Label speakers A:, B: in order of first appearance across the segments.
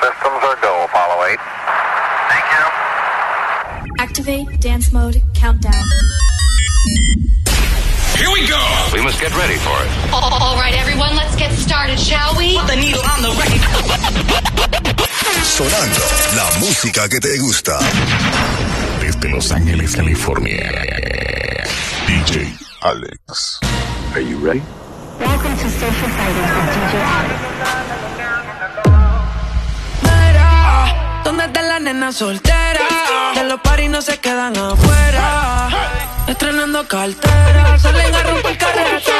A: systems are go, Apollo 8. Thank you.
B: Activate dance mode countdown.
C: Here we go!
D: We must get ready for it.
E: All right, everyone, let's get started, shall we?
C: Put the needle on the record.
F: Sonando la música que te gusta.
G: Desde Los Ángeles, California. DJ Alex.
F: Are you ready?
H: Welcome to Social Fighting with DJ Alex.
I: de la nena soltera. Que los paris no se quedan afuera. Estrenando cartera, salen a romper carrera.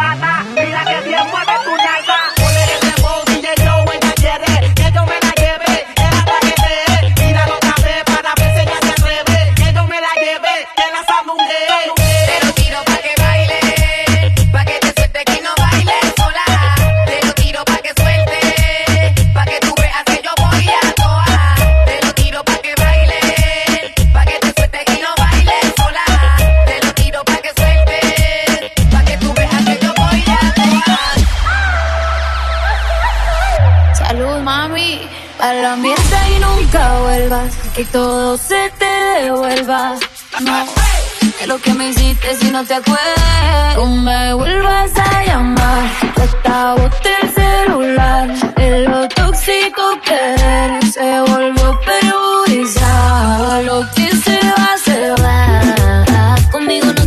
I: Bye-bye. y todo se te
B: devuelva. No, de lo que me hiciste si no te acuerdas. No me vuelvas a llamar, hasta boté el celular. De lo tóxico que eres se volvió perjudicial. Lo que se va, se va. Conmigo no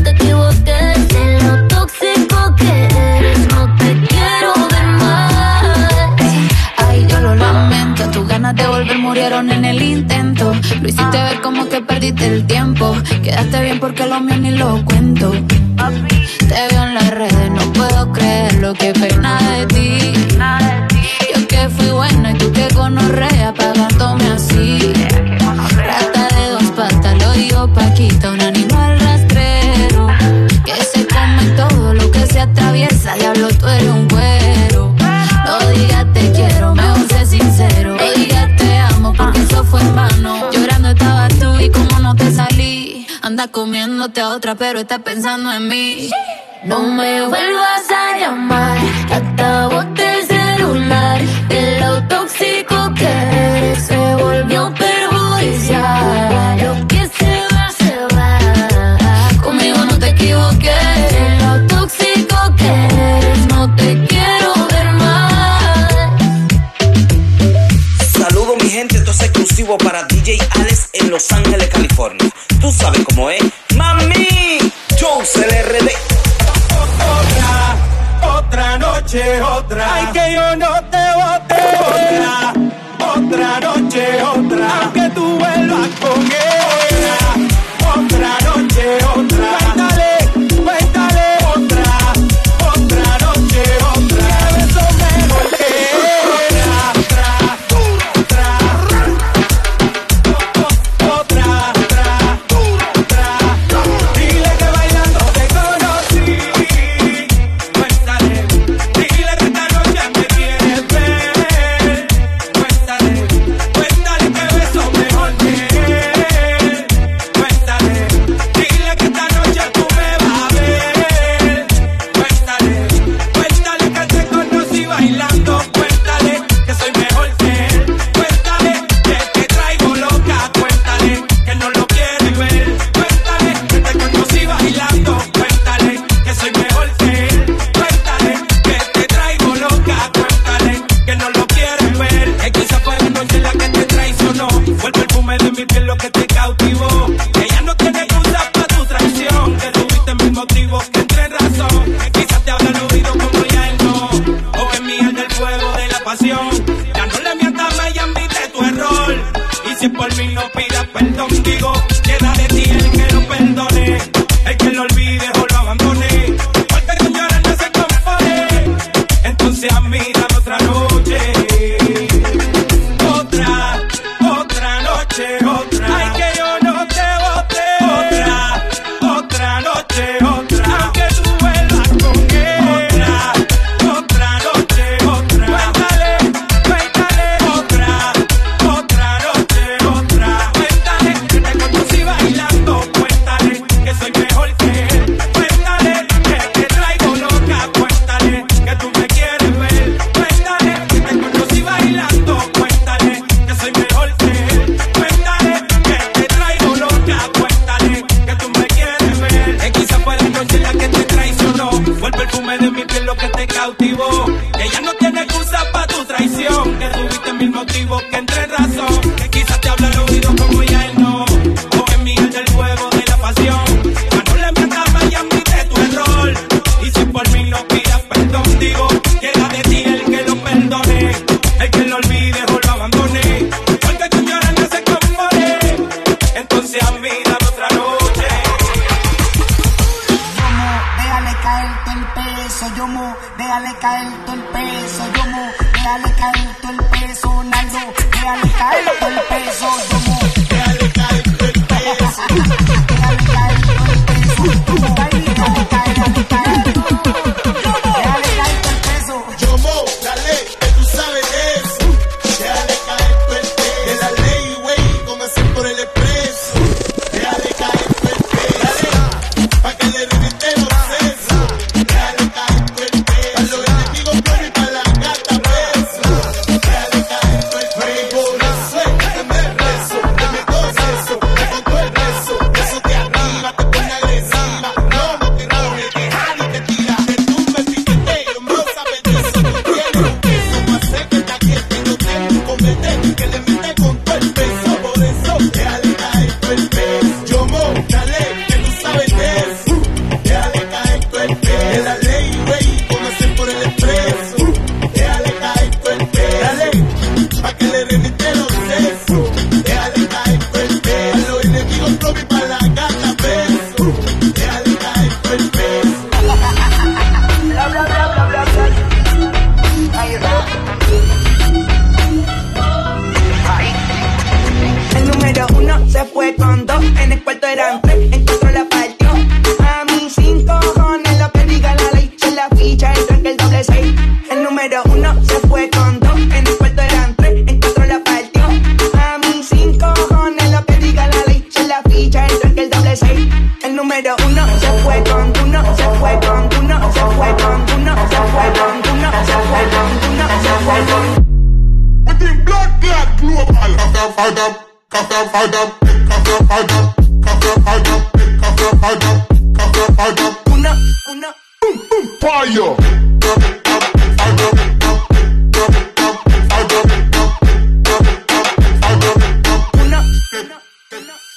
B: de volver murieron en el intento. Lo hiciste ver como que perdiste el tiempo. Quedaste bien porque lo mío ni lo cuento. Te veo en las redes, no puedo creer lo que fue nada de ti. a otra, pero estás pensando en mí. No me vuelvas a llamar, que acabo el celular. De lo tóxico que eres se volvió perjudicial. Lo que se va, se va. Conmigo no te equivoques. De lo tóxico que eres, no te quiero ver más.
D: Saludo mi gente, esto es exclusivo para DJ Alex en Los Ángeles, California. Tú sabes
C: noche. Ay, que yo no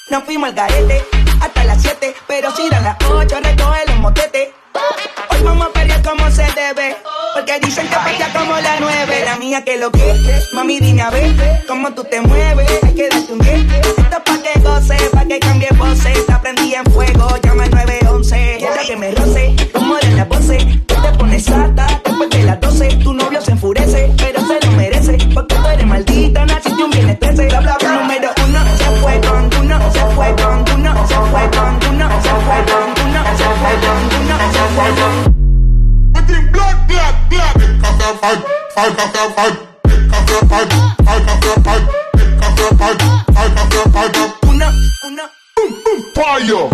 J: Una, fuimos al garete hasta las 7, pero si a las 8 recoge los motetes. Hoy vamos Dicen que patea como la nueve. La mía que lo que, mami dime a ver cómo tú te mueves. Hay que darte un diente. Esto pa' que goce, pa' que cambie pose. Te aprendí en fuego, llama al 911. Quiero que me
B: Una, fire.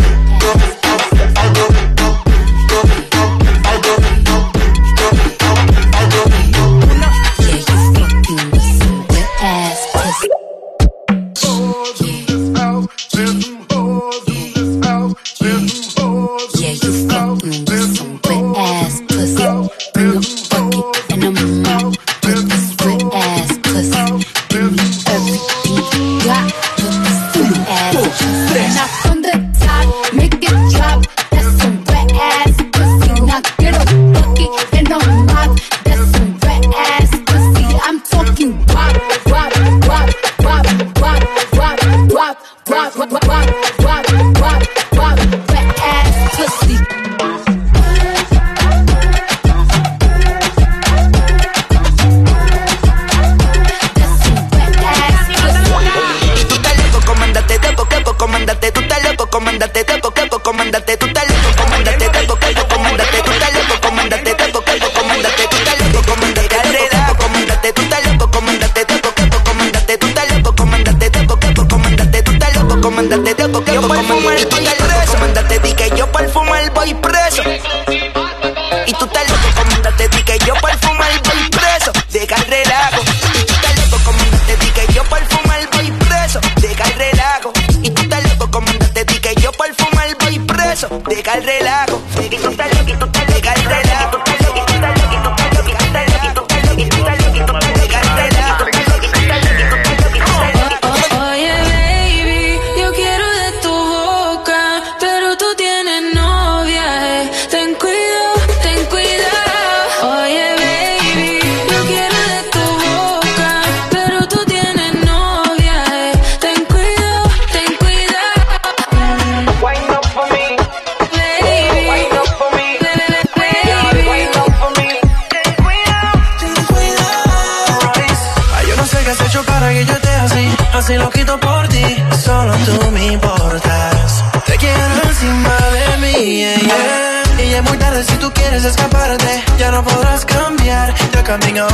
K: escaparte, ya no podrás cambiar de
L: camino.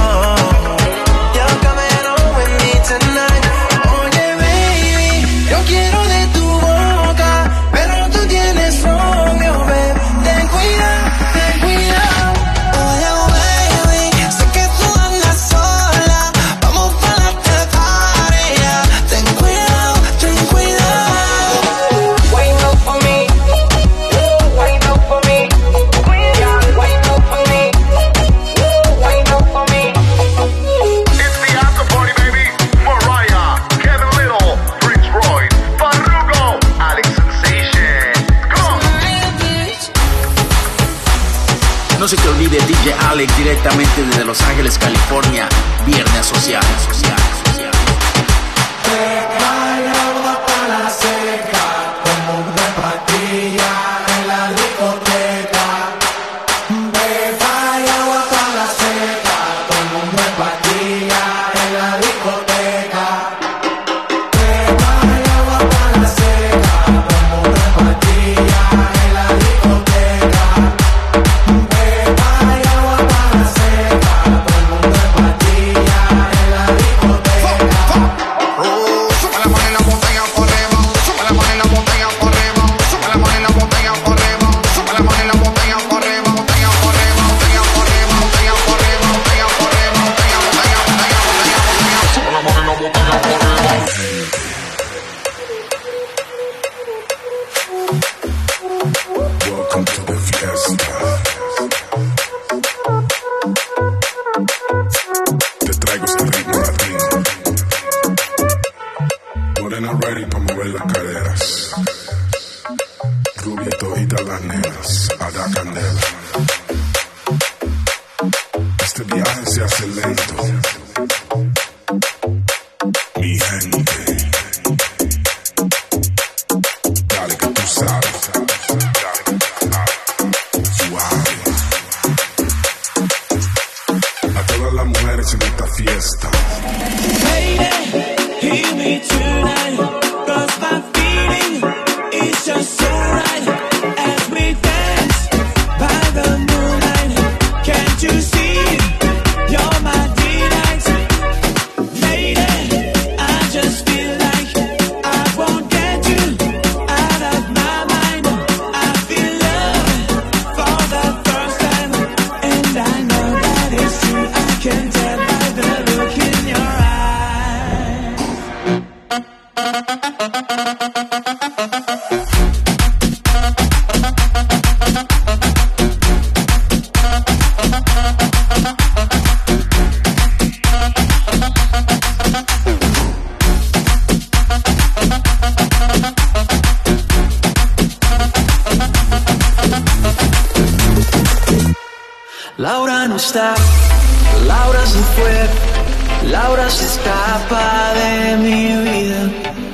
L: Laura se fue, Laura se escapa de mi vida.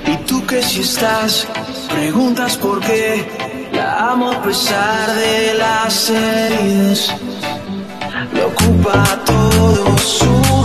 L: Y tú que si estás, preguntas por qué, la amo a pesar de las heridas. Le ocupa todo su